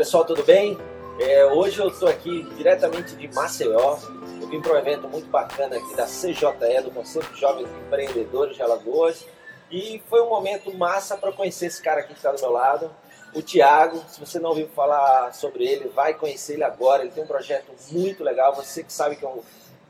pessoal, tudo bem? É, hoje eu estou aqui diretamente de Maceió. Eu vim para um evento muito bacana aqui da CJE, do Conselho de Jovens Empreendedores de Alagoas. E foi um momento massa para conhecer esse cara aqui que está do meu lado, o Tiago. Se você não ouviu falar sobre ele, vai conhecer ele agora. Ele tem um projeto muito legal. Você que sabe que é um,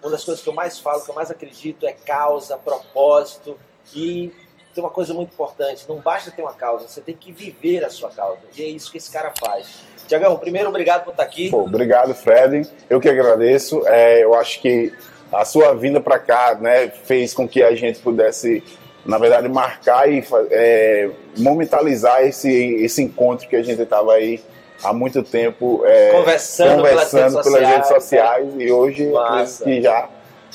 uma das coisas que eu mais falo, que eu mais acredito, é causa, propósito. E tem uma coisa muito importante: não basta ter uma causa, você tem que viver a sua causa. E é isso que esse cara faz. Tiagão, primeiro, obrigado por estar aqui. Pô, obrigado, Fred. Eu que agradeço. É, eu acho que a sua vinda para cá né, fez com que a gente pudesse, na verdade, marcar e é, momentalizar esse, esse encontro que a gente estava aí há muito tempo é, conversando, conversando pelas, redes sociais, né? e hoje que já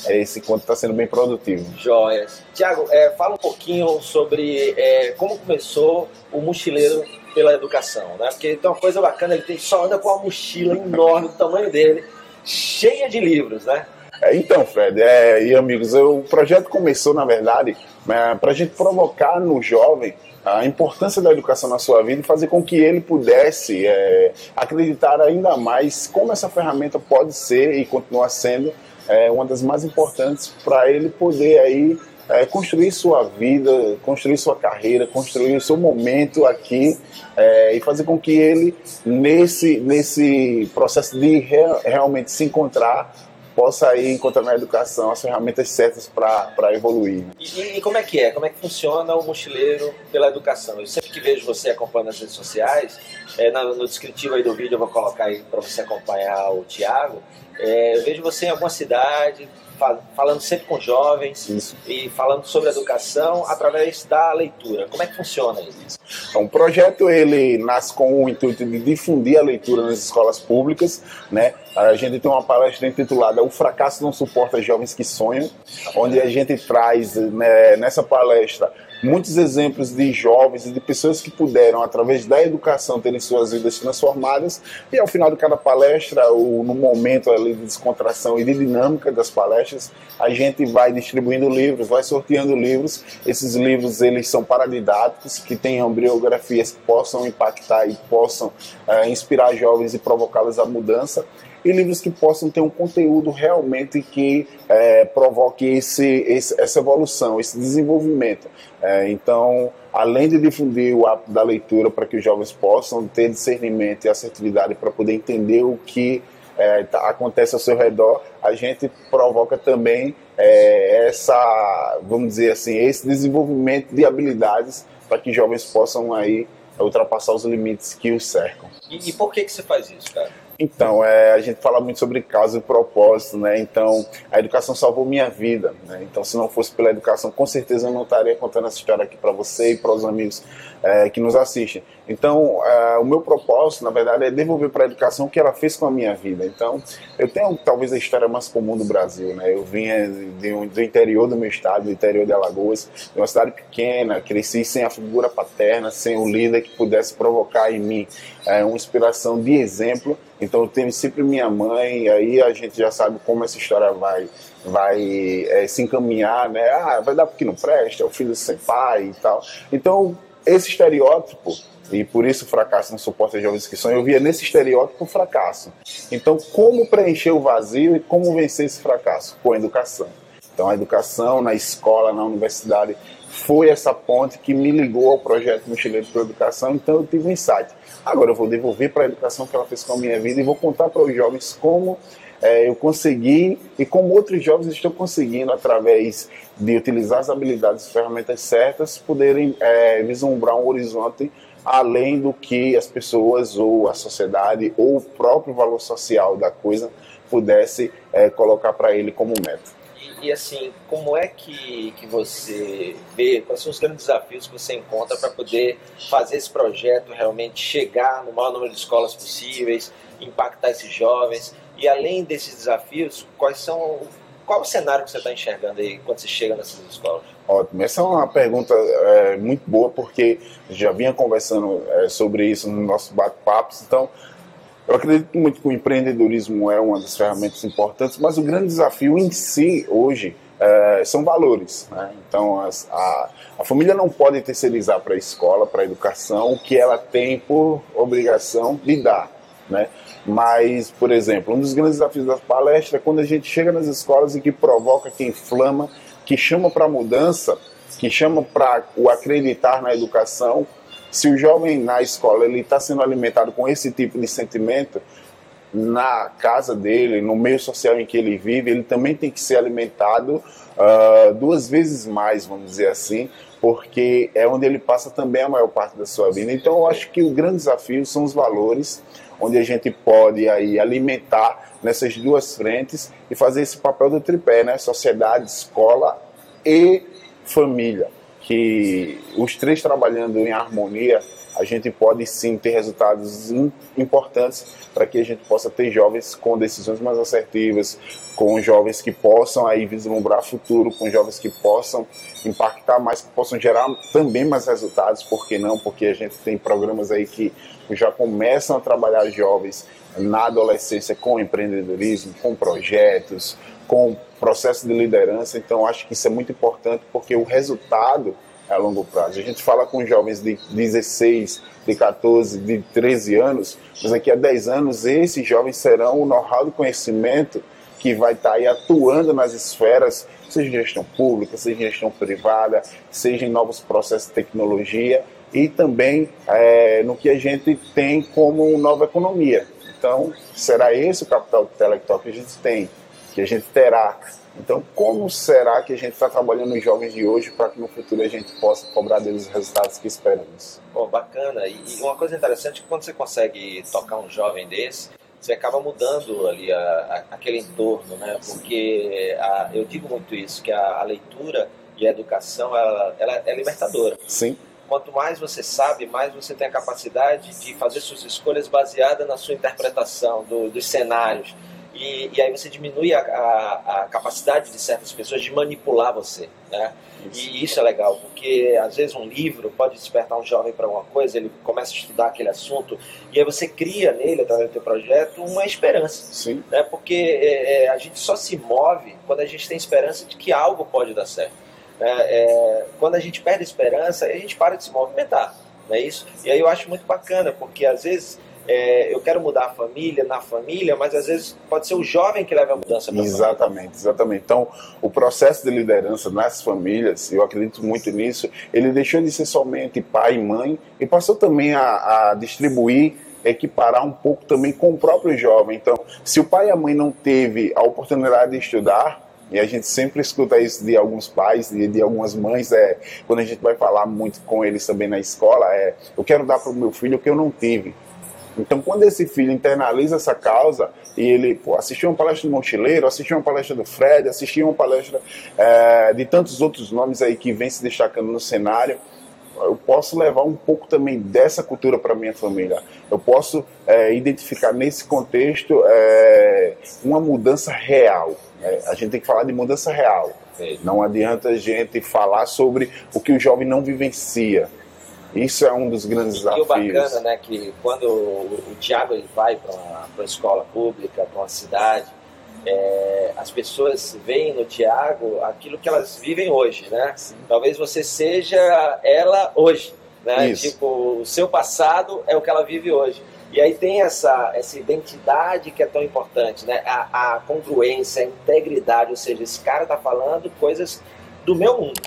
é, esse encontro está sendo bem produtivo. Joias. Tiago, é, fala um pouquinho sobre é, como começou o mochileiro pela educação, né? Porque tem uma coisa bacana, ele tem, só anda com uma mochila enorme do tamanho dele, cheia de livros, né? É, então, Fred, é, e amigos, o projeto começou, na verdade, é, para a gente provocar no jovem a importância da educação na sua vida e fazer com que ele pudesse é, acreditar ainda mais como essa ferramenta pode ser e continuar sendo é, uma das mais importantes para ele poder aí é, construir sua vida, construir sua carreira, construir o seu momento aqui é, e fazer com que ele, nesse, nesse processo de re, realmente se encontrar, possa aí encontrar na educação as ferramentas certas para evoluir. E, e, como é que é? Como é que funciona o mochileiro pela educação? Eu sempre que vejo você acompanhando nas redes sociais, é, no, no descritivo aí do vídeo eu vou colocar aí para você acompanhar o Tiago, é, eu vejo você em alguma cidade, falando sempre com jovens isso. e falando sobre educação através da leitura. Como é que funciona isso? Então, o projeto ele nasce com o intuito de difundir a leitura nas escolas públicas, né? A gente tem uma palestra intitulada O Fracasso Não Suporta Jovens que Sonham, onde a gente traz né, nessa palestra muitos exemplos de jovens e de pessoas que puderam, através da educação, terem suas vidas transformadas. E ao final de cada palestra, ou no momento ali de descontração e de dinâmica das palestras, a gente vai distribuindo livros, vai sorteando livros. Esses livros eles são paradidáticos, que tenham biografias que possam impactar e possam uh, inspirar jovens e provocá-los à mudança e livros que possam ter um conteúdo realmente que é, provoque esse, esse, essa evolução, esse desenvolvimento. É, então, além de difundir o hábito da leitura para que os jovens possam ter discernimento e assertividade para poder entender o que é, tá, acontece ao seu redor, a gente provoca também é, essa, vamos dizer assim, esse desenvolvimento de habilidades para que jovens possam aí ultrapassar os limites que os cercam. E, e por que que você faz isso, cara? Então, é, a gente fala muito sobre causa e propósito, né? Então, a educação salvou minha vida, né? Então, se não fosse pela educação, com certeza eu não estaria contando essa história aqui para você e para os amigos é, que nos assistem. Então, é, o meu propósito, na verdade, é devolver para a educação o que ela fez com a minha vida. Então, eu tenho talvez a história mais comum do Brasil, né? Eu vinha de um, do interior do meu estado, do interior de Alagoas, de uma cidade pequena, cresci sem a figura paterna, sem o líder que pudesse provocar em mim é, uma inspiração de exemplo. Então, eu tenho sempre minha mãe, aí a gente já sabe como essa história vai vai é, se encaminhar, né? Ah, vai dar porque não presta, é o filho sem pai e tal. Então, esse estereótipo e por isso o fracasso não suporta jovens que. Eu via nesse estereótipo o fracasso. Então, como preencher o vazio e como vencer esse fracasso? Com a educação. Então, a educação na escola, na universidade, foi essa ponte que me ligou ao projeto Mochileiro para a Educação. Então, eu tive um insight. Agora eu vou devolver para a educação que ela fez com a minha vida e vou contar para os jovens como é, eu consegui e como outros jovens estão conseguindo, através de utilizar as habilidades e ferramentas certas, poderem é, vislumbrar um horizonte além do que as pessoas ou a sociedade ou o próprio valor social da coisa pudesse é, colocar para ele como meta. E, assim, como é que, que você vê, quais são os grandes desafios que você encontra para poder fazer esse projeto realmente chegar no maior número de escolas possíveis, impactar esses jovens? E além desses desafios, quais são qual o cenário que você está enxergando aí quando você chega nessas escolas? Ótimo, essa é uma pergunta é, muito boa porque já vinha conversando é, sobre isso no nosso bate-papos, então eu acredito muito que o empreendedorismo é uma das ferramentas importantes, mas o grande desafio em si hoje é, são valores. Né? Então as, a, a família não pode terceirizar para a escola, para a educação, o que ela tem por obrigação de dar. né? Mas, por exemplo, um dos grandes desafios da palestra é quando a gente chega nas escolas e que provoca, que inflama, que chama para mudança, que chama para o acreditar na educação. Se o jovem na escola ele está sendo alimentado com esse tipo de sentimento, na casa dele, no meio social em que ele vive, ele também tem que ser alimentado uh, duas vezes mais, vamos dizer assim, porque é onde ele passa também a maior parte da sua vida. Então, eu acho que o grande desafio são os valores, onde a gente pode aí alimentar nessas duas frentes e fazer esse papel do tripé, né? Sociedade, escola e família, que os três trabalhando em harmonia a gente pode sim ter resultados importantes para que a gente possa ter jovens com decisões mais assertivas, com jovens que possam aí vislumbrar futuro, com jovens que possam impactar mais, que possam gerar também mais resultados, por que não? Porque a gente tem programas aí que já começam a trabalhar jovens na adolescência com empreendedorismo, com projetos, com processo de liderança, então acho que isso é muito importante porque o resultado a longo prazo. A gente fala com jovens de 16, de 14, de 13 anos, mas daqui a 10 anos esses jovens serão o know-how do conhecimento que vai estar aí atuando nas esferas, seja em gestão pública, seja em gestão privada, seja em novos processos de tecnologia e também é, no que a gente tem como nova economia. Então, será esse o capital intelectual que a gente tem, que a gente terá então, como será que a gente está trabalhando os jovens de hoje para que no futuro a gente possa cobrar deles os resultados que esperamos? Bom, bacana. E uma coisa interessante é que quando você consegue tocar um jovem desse, você acaba mudando ali a, a, aquele entorno, né? Porque a, eu digo muito isso, que a, leitura e a educação, ela, ela é libertadora. Sim. Quanto mais você sabe, mais você tem a capacidade de fazer suas escolhas baseadas na sua interpretação do, dos cenários e, e aí você diminui a, a, a, capacidade de certas pessoas de manipular você, né? Isso. E isso é legal, porque às vezes um livro pode despertar um jovem para uma coisa, ele começa a estudar aquele assunto, e aí você cria nele, através do teu projeto, uma esperança. Sim. Né? Porque é, é, a gente só se move quando a gente tem esperança de que algo pode dar certo. É, é, quando a gente perde a esperança, a gente para de se movimentar. Não é isso? E aí eu acho muito bacana, porque às vezes é, eu quero mudar a família, na família, mas às vezes pode ser o jovem que leva a mudança para Exatamente, exatamente. Então, o processo de liderança nas famílias, eu acredito muito nisso, ele deixou de ser somente pai e mãe e passou também a, a distribuir equiparar um pouco também com o próprio jovem. Então, se o pai e a mãe não teve a oportunidade de estudar, e a gente sempre escuta isso de alguns pais e de, de, algumas mães, é, quando a gente vai falar muito com eles também na escola, é eu quero dar para o meu filho o que eu não tive. Então, quando esse filho internaliza essa causa e ele pô, assistiu uma palestra do Mochileiro, assistiu uma palestra do Fred, assistiu uma palestra é, de tantos outros nomes aí que vem se destacando no cenário, eu posso levar um pouco também dessa cultura para minha família. Eu posso é, identificar nesse contexto é, uma mudança real. Né? A gente tem que falar de mudança real. Não adianta a gente falar sobre o que o jovem não vivencia. Isso é um dos grandes desafios. E o bacana, né, que quando o, o Tiago ele vai para uma, escola pública, para uma cidade, é, as pessoas veem no Tiago aquilo que elas vivem hoje, né? Sim. Talvez você seja ela hoje, né? Isso. Tipo, o seu passado é o que ela vive hoje. E aí tem essa, essa identidade que é tão importante, né? A, a congruência, a integridade, ou seja, esse cara está falando coisas do meu mundo.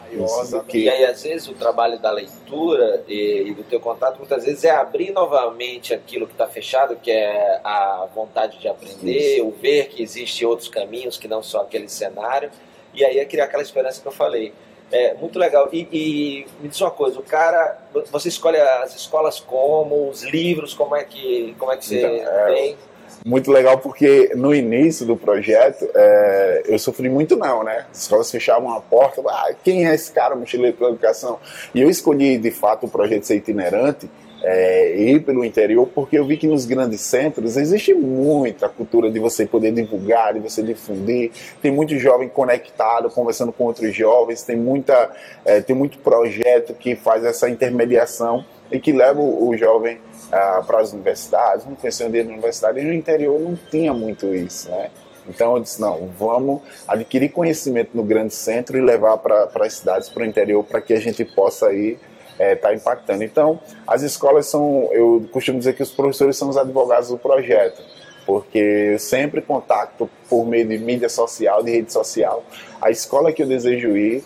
Que... E aí, às vezes, o trabalho da leitura e, e, do teu contato, muitas vezes, é abrir novamente aquilo que está fechado, que é a vontade de aprender, Isso. o ver que existem outros caminhos que não só aquele cenário, e aí é criar aquela esperança que eu falei. É muito legal. E, e, me diz uma coisa, o cara, você escolhe as escolas como, os livros, como é que, como é que você então, é, tem? Muito legal porque no início do projeto é, eu sofri muito não, né? As escolas fechavam a porta, ah, quem é esse cara mochileiro pela educação? E eu escolhi de fato o projeto ser itinerante é, ir pelo interior porque eu vi que nos grandes centros existe muita cultura de você poder divulgar, de você difundir, tem muito jovem conectado, conversando com outros jovens, tem, muita, é, tem muito projeto que faz essa intermediação e que leva o, jovem ah, para as universidades, não conhecia o da universidade, e no interior não tinha muito isso, né? Então eu disse, não, vamos adquirir conhecimento no grande centro e levar para as cidades, para o interior, para que a gente possa ir está é, tá impactando. Então, as escolas são, eu costumo dizer que os professores são os advogados do projeto, porque eu sempre contacto por meio de mídia social, de rede social, a escola que eu desejo ir,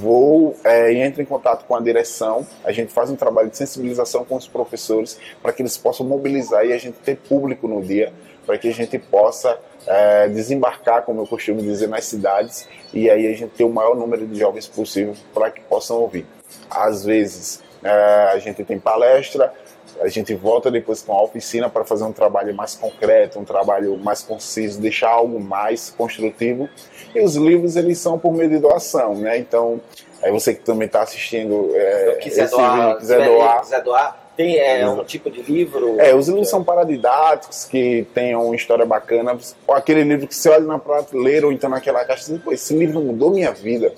vou é, entro em contato com a direção, a gente faz um trabalho de sensibilização com os professores para que eles possam mobilizar e a gente ter público no dia, para que a gente possa é, desembarcar, como eu costumo dizer, nas cidades e aí a gente ter o maior número de jovens possível para que possam ouvir. Às vezes é, a gente tem palestra, a gente volta depois com a oficina para fazer um trabalho mais concreto, um trabalho mais conciso, deixar algo mais construtivo. E os livros eles são por meio de doação, né? Então, aí você que também está assistindo, é, quiser, doar, vídeo, quiser, doar, quiser doar, tem é, um tipo de livro? É, os livros são paradidáticos, que tenham uma história bacana. Ou aquele livro que você olha na prateleira ou então naquela caixa e diz, esse livro mudou minha vida.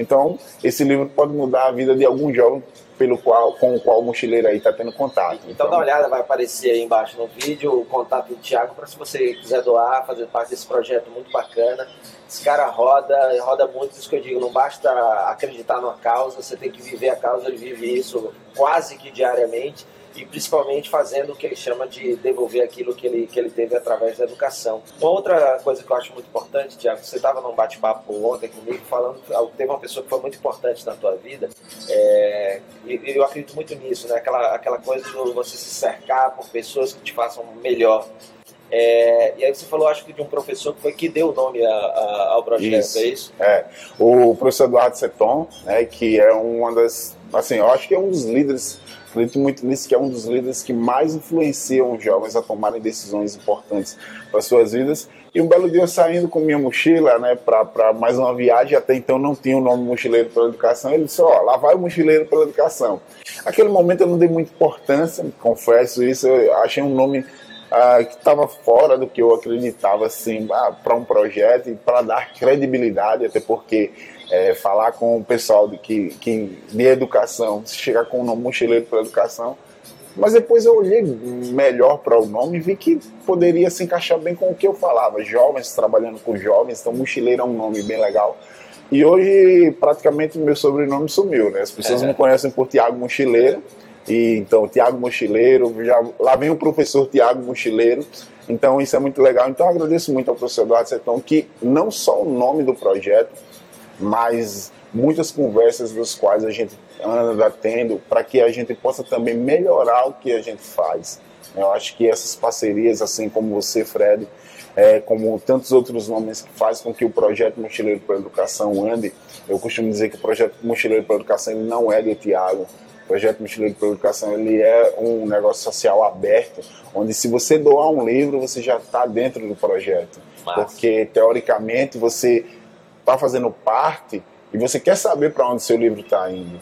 Então, esse livro pode mudar a vida de algum jovem pelo qual, com o qual o mochileiro aí está tendo contato. Então, então, dá uma olhada, vai aparecer aí embaixo no vídeo o contato do Thiago para se você quiser doar, fazer parte desse projeto muito bacana. Esse cara roda, roda muito, isso que eu digo, não basta acreditar numa causa, você tem que viver a causa, ele vive isso quase que diariamente e principalmente fazendo o que ele chama de devolver aquilo que ele, que ele teve através da educação. Uma outra coisa que eu acho muito importante, Tiago, você estava num bate-papo ontem comigo falando, teve uma pessoa que foi muito importante na tua vida, é, e eu acredito muito nisso, né? aquela, aquela coisa de você se cercar por pessoas que te façam melhor. É, e aí você falou, acho que de um professor que foi que deu o nome a, a, ao projeto, isso, é isso? É, o professor Eduardo Seton, né, que é uma das, assim, eu acho que é um dos líderes Acredito muito nisso, que é um dos líderes que mais influenciam os jovens a tomarem decisões importantes para suas vidas. E um belo dia saindo com minha mochila, né, para mais uma viagem, até então não tinha o nome Mochileiro pela Educação, ele disse: Ó, lá vai o Mochileiro pela Educação. Aquele momento eu não dei muita importância, confesso isso, eu achei um nome ah, que estava fora do que eu acreditava assim, ah, para um projeto e para dar credibilidade, até porque é, falar com o pessoal de, que, que, de educação, chegar com o nome mochileiro para educação. Mas depois eu olhei melhor para o nome e vi que poderia se encaixar bem com o que eu falava. Jovens, trabalhando com jovens, então mochileiro é um nome bem legal. E hoje praticamente meu sobrenome sumiu, né? As pessoas é. me conhecem por Tiago Mochileiro. E então, Tiago Mochileiro, já, lá vem o professor Tiago Mochileiro. Então, isso é muito legal. Então, agradeço muito ao professor Eduardo Sertão, que não só o nome do projeto, mas muitas conversas das quais a gente anda tendo para que a gente possa também melhorar o que a gente faz. Eu acho que essas parcerias, assim como você, Fred, é, como tantos outros nomes que fazem com que o projeto Mochileiro para a Educação ande, eu costumo dizer que o projeto Mochileiro para a Educação ele não é do Tiago. O projeto Mochileiro a Educação ele é um negócio social aberto, onde se você doar um livro, você já está dentro do projeto. Massa. Porque, teoricamente, você está fazendo parte e você quer saber para onde seu livro está indo.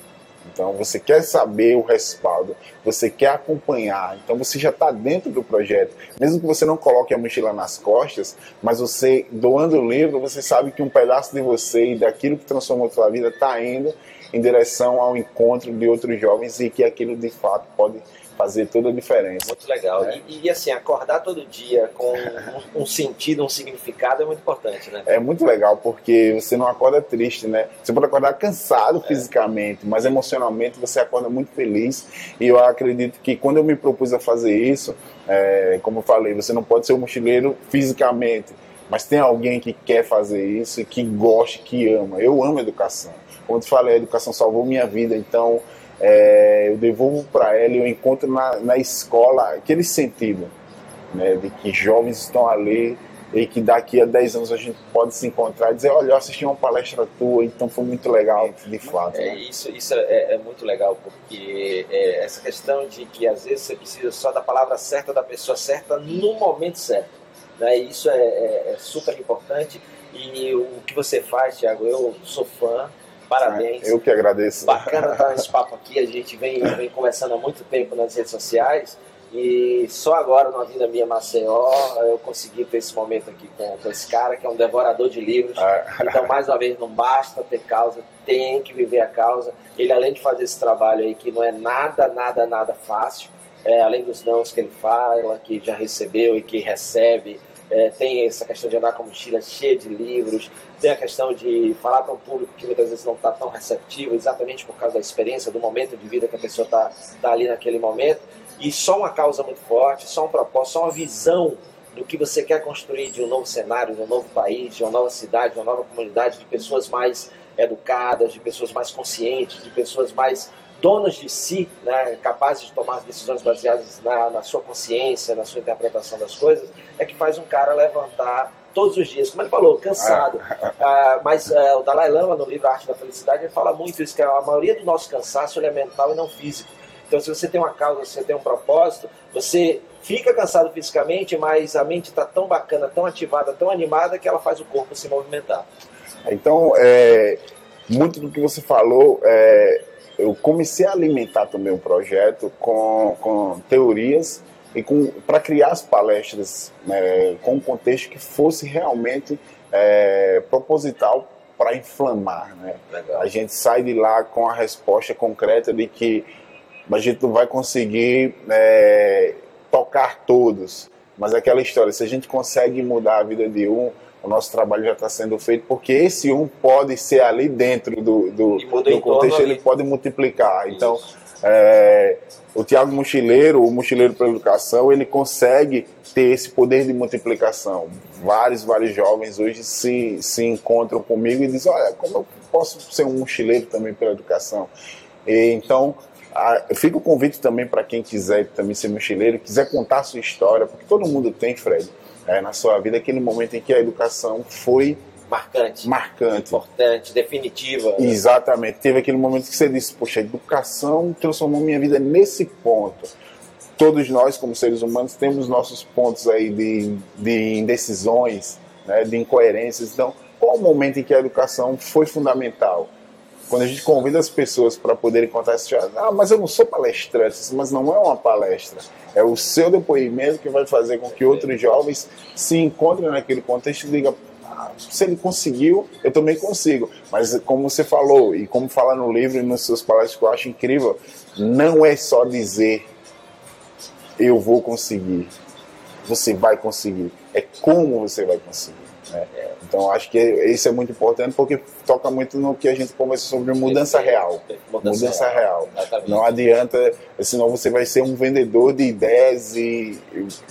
Então você quer saber o respaldo, você quer acompanhar, então você já está dentro do projeto. Mesmo que você não coloque a mochila nas costas, mas você doando o livro, você sabe que um pedaço de você e daquilo que transformou a sua vida está indo em direção ao encontro de outros jovens e que aquilo de fato pode fazer toda a diferença. Muito legal. É. E, e, assim, acordar todo dia com um, um, sentido, um significado é muito importante, né? É muito legal, porque você não acorda triste, né? Você pode acordar cansado é. fisicamente, mas emocionalmente você acorda muito feliz. E eu acredito que quando eu me propus a fazer isso, é, como eu falei, você não pode ser um mochileiro fisicamente, mas tem alguém que quer fazer isso e que gosta, que ama. Eu amo educação. Como eu te falei, a educação salvou minha vida, então é, eu devolvo para ela e eu encontro na, na escola aquele sentido né, de que jovens estão ali e que daqui a 10 anos a gente pode se encontrar e dizer, olha, eu assisti uma palestra tua, então foi muito legal, de fato. É, né? Isso, isso é, é, muito legal, porque é, essa questão de que às vezes você precisa só da palavra certa, da pessoa certa, no momento certo. Né? Isso é, é, é super importante e o que você faz, Thiago, eu sou fã, Parabéns. Eu que agradeço. Bacana estar nesse papo aqui. A gente vem, vem conversando há muito tempo nas redes sociais. E só agora, na Vida Minha Maceió, eu consegui ter esse momento aqui com, com esse cara, que é um devorador de livros. Ah. Então, mais uma vez, não basta ter causa, tem que viver a causa. Ele, além de fazer esse trabalho aí, que não é nada, nada, nada fácil, é, além dos nãos que ele fala, que já recebeu e que recebe, é, tem essa questão de andar com mochila cheia de livros, tem a questão de falar para um público que muitas vezes não está tão receptivo, exatamente por causa da experiência, do momento de vida que a pessoa está tá ali naquele momento. E só uma causa muito forte, só um propósito, só uma visão do que você quer construir de um novo cenário, de um novo país, de uma nova cidade, de uma nova comunidade, de pessoas mais educadas, de pessoas mais conscientes, de pessoas mais donas de si, né, capazes de tomar decisões baseadas na, na, sua consciência, na sua interpretação das coisas, é que faz um cara levantar todos os dias, como ele falou, cansado. Ah, mas ah, o Dalai Lama, no livro Arte da Felicidade, ele fala muito isso, que a maioria do nosso cansaço é mental e não físico. Então, se você tem uma causa, se você tem um propósito, você fica cansado fisicamente, mas a mente está tão bacana, tão ativada, tão animada, que ela faz o corpo se movimentar. Então, é, muito do que você falou, é, eu comecei a alimentar também o projeto com, com teorias e para criar as palestras né, com um contexto que fosse realmente é, proposital para inflamar. Né? A gente sai de lá com a resposta concreta de que a gente não vai conseguir é, tocar todos, mas aquela história, se a gente consegue mudar a vida de um, o nosso trabalho já está sendo feito, porque esse um pode ser ali dentro do, do, do contexto, ele pode multiplicar. Então, é, o Tiago Mochileiro, o Mochileiro pela Educação, ele consegue ter esse poder de multiplicação. Vários, vários jovens hoje se, se encontram comigo e dizem, olha, como eu posso ser um mochileiro também pela educação? E, então, fica o convite também para quem quiser também ser mochileiro, quiser contar a sua história, porque todo mundo tem, Fred, é, na sua vida aquele momento em que a educação foi marcante, marcante, importante, definitiva. Exatamente. Teve aquele momento que você disse: "Poxa, a educação transformou minha vida nesse ponto". Todos nós, como seres humanos, temos nossos pontos aí de, de indecisões, né, de incoerências. Então, qual o momento em que a educação foi fundamental? Quando a gente convida as pessoas para poderem contar essa história, ah, mas eu não sou palestrante, mas não é uma palestra. É o seu depoimento que vai fazer com que outros jovens se encontrem naquele contexto e digam, ah, se ele conseguiu, eu também consigo. Mas como você falou, e como fala no livro e nas suas palestras que eu acho incrível, não é só dizer eu vou conseguir. Você vai conseguir. É como você vai conseguir. Né? Então acho que isso é muito importante porque toca muito no que a gente conversou sobre mudança real. Mudança, mudança real. real. Não adianta, senão você vai ser um vendedor de ideias e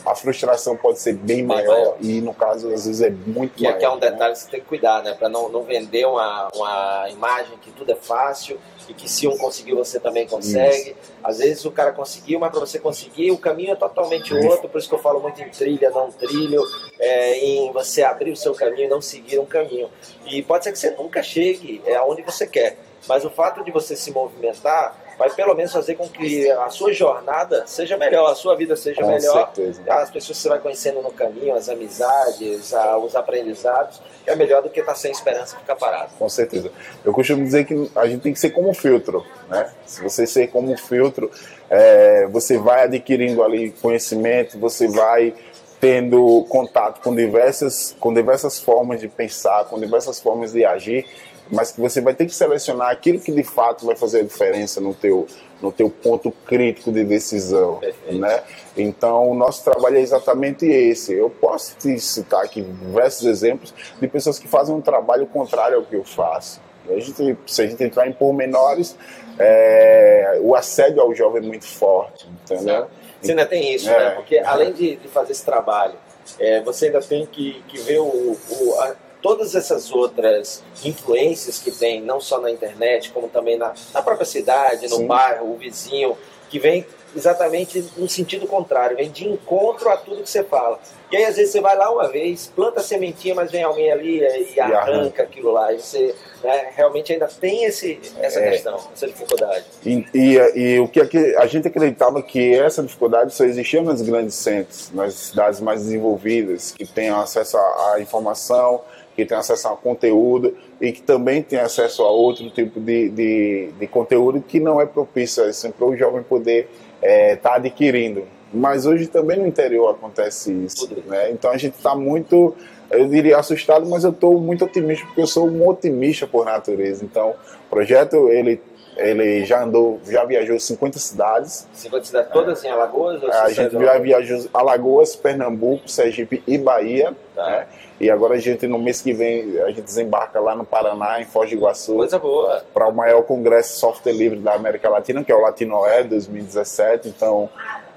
a frustração pode ser bem, bem maior, maior, e no caso às vezes é muito maior. Que é um detalhe né? que você tem que cuidar, né? Para não, não vender uma, uma imagem que tudo é fácil e que se um conseguiu você também consegue. Isso. Às vezes o cara conseguiu, mas para você conseguir o caminho é totalmente outro, por isso que eu falo muito em trilha, não trilho, é, em você abrir o seu caminho e não seguir um caminho. E pode ser que você nunca chegue é, aonde você quer, mas o fato de você se movimentar vai pelo menos fazer com que a sua jornada seja melhor, a sua vida seja com melhor. Certeza. As pessoas que você vai conhecendo no caminho, as amizades, os aprendizados, é melhor do que estar sem esperança e ficar parado. Com certeza. Eu costumo dizer que a gente tem que ser como um filtro, né? Se você ser como um filtro, é, você vai adquirindo ali conhecimento, você vai tendo contato com diversas, com diversas formas de pensar, com diversas formas de agir mas que você vai ter que selecionar aquilo que de fato vai fazer a diferença no teu, no teu ponto crítico de decisão, né? Então, o nosso trabalho é exatamente esse. Eu posso te citar aqui diversos exemplos de pessoas que fazem um trabalho contrário ao que eu faço. A gente, se a gente entrar em pormenores, é, o assédio ao jovem é muito forte, entendeu? Você ainda tem isso, é. né? Porque além de, de fazer esse trabalho, é, você ainda tem que, que ver o, o a, todas essas outras influências que tem, não só na internet, como também na, na própria cidade, no Sim. bairro, o vizinho, que vem exatamente no sentido contrário, vem de encontro a tudo que você fala. E aí, às vezes, você vai lá uma vez, planta a sementinha, mas vem alguém ali e, arranca, arranca aquilo lá. E você né, realmente ainda tem esse, essa é. questão, essa dificuldade. E, e, e, o que a gente acreditava que essa dificuldade só existia nos grandes centros, nas cidades mais desenvolvidas, que têm acesso à informação, que tem acesso a conteúdo e que também tem acesso a outro tipo de, de, de conteúdo que não é propício assim, para o jovem poder estar é, tá adquirindo. Mas hoje também no interior acontece isso. Né? Então a gente está muito, eu diria assustado, mas eu estou muito otimista porque eu sou um otimista por natureza. Então o projeto ele Ele já andou, já viajou 50 cidades. 50 cidades, todas é. em Alagoas? a gente já viajou Alagoas, Pernambuco, Sergipe e Bahia. Tá. Né? E agora a gente, no mês que vem, a gente desembarca lá no Paraná, em Foz do Iguaçu. Coisa boa. Para o maior congresso de software livre da América Latina, que é o Latinoé 2017. Então,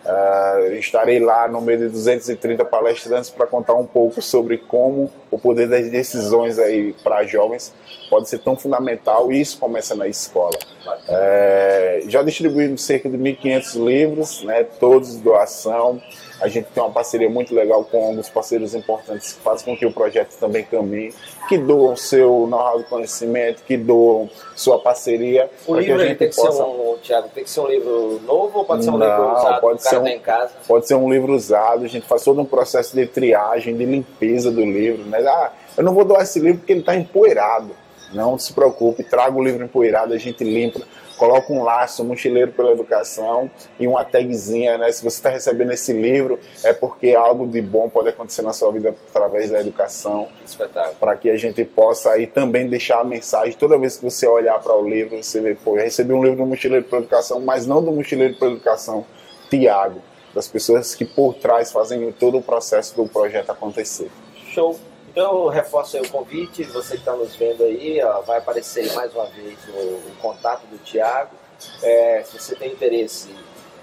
Uh, estarei lá no meio de 230 palestrantes para contar um pouco sobre como o poder das decisões aí para jovens pode ser tão fundamental e isso começa na escola. Uh, já distribuímos cerca de 1.500 livros, né, todos doação. A gente tem uma parceria muito legal com alguns parceiros importantes que fazem com que o projeto também caminhe, que doam seu know-how de conhecimento, que doam sua parceria. O livro que a gente tem possa... que ser um, Thiago, tem que ser um livro novo ou pode ser um Não, livro usado? Pode ser, um, em casa? pode ser um livro usado, a gente faz todo um processo de triagem, de limpeza do livro. Né? Ah, eu não vou doar esse livro porque ele está empoeirado. Não se preocupe, traga o livro empoeirado, a gente limpa coloca um laço, um mochileiro pela educação e uma tagzinha, né? Se você está recebendo esse livro, é porque algo de bom pode acontecer na sua vida através da educação. Para que a gente possa aí também deixar a mensagem. Toda vez que você olhar para o livro, você vê, pô, eu recebi um livro do mochileiro pela educação, mas não do mochileiro pela educação Tiago, das pessoas que por trás fazem todo o processo do projeto acontecer. Show! Então eu reforço aí o convite, você que está nos vendo aí, ó, vai aparecer mais uma vez o, o contato do Tiago. É, se você tem interesse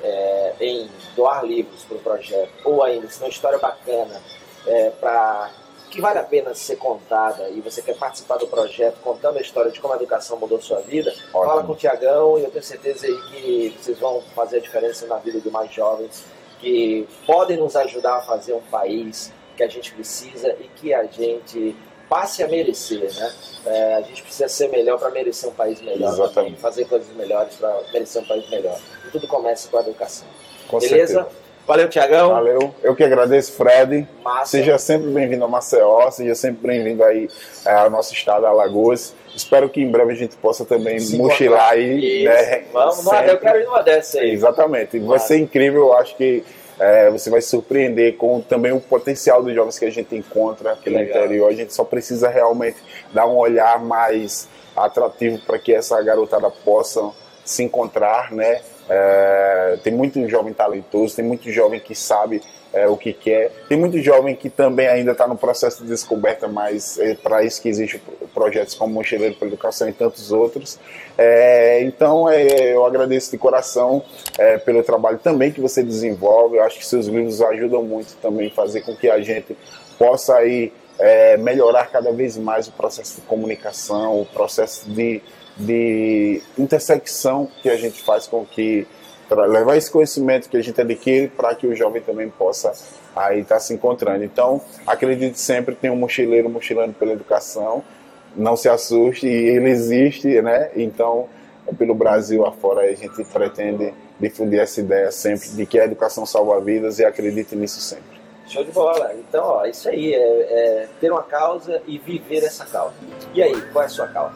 é, em doar livros para o projeto, ou ainda se tem uma história bacana é, para que vale a pena ser contada e você quer participar do projeto contando a história de como a educação mudou sua vida, Ótimo. fala com o Tiagão e eu tenho certeza aí que vocês vão fazer a diferença na vida de mais jovens que podem nos ajudar a fazer um país que a gente precisa e que a gente passe a merecer, né? É, a gente precisa ser melhor para merecer um país melhor, Exatamente. fazer coisas melhores para merecer um país melhor. E tudo começa com a educação. Com Beleza? Certeza. Valeu, Tiagão. Valeu. Eu que agradeço, Fred. Massa. Seja sempre bem-vindo a Maceió, seja sempre bem-vindo aí é, ao nosso estado, Alagoas. Espero que em breve a gente possa também Se mochilar aí. Né, Vamos, sempre. eu quero ir numa dessa aí. Exatamente. Vai ser incrível, eu acho que é, você vai se surpreender com também o potencial dos jovens que a gente encontra aqui no interior. A gente só precisa realmente dar um olhar mais atrativo para que essa garotada possa se encontrar, né? É, tem muito jovem talentoso, tem muito jovem que sabe é, o que quer. Tem muito jovem que também ainda está no processo de descoberta, mas é para isso que existem projetos como Mochileiro para Educação e tantos outros. É, então é, eu agradeço de coração é, pelo trabalho também que você desenvolve. Eu acho que seus livros ajudam muito também a fazer com que a gente possa aí é, melhorar cada vez mais o processo de comunicação, o processo de de intersecção que a gente faz com que levar esse conhecimento que a gente adquire para que o jovem também possa aí estar tá se encontrando. Então, acredite sempre tem um mochileiro mochilando pela educação, não se assuste, ele existe, né? Então, pelo Brasil afora a gente pretende difundir essa ideia sempre de que a educação salva vidas e acredite nisso sempre. Show de bola. Então, ó, isso aí é, é ter uma causa e viver essa causa. E aí, qual é a sua causa?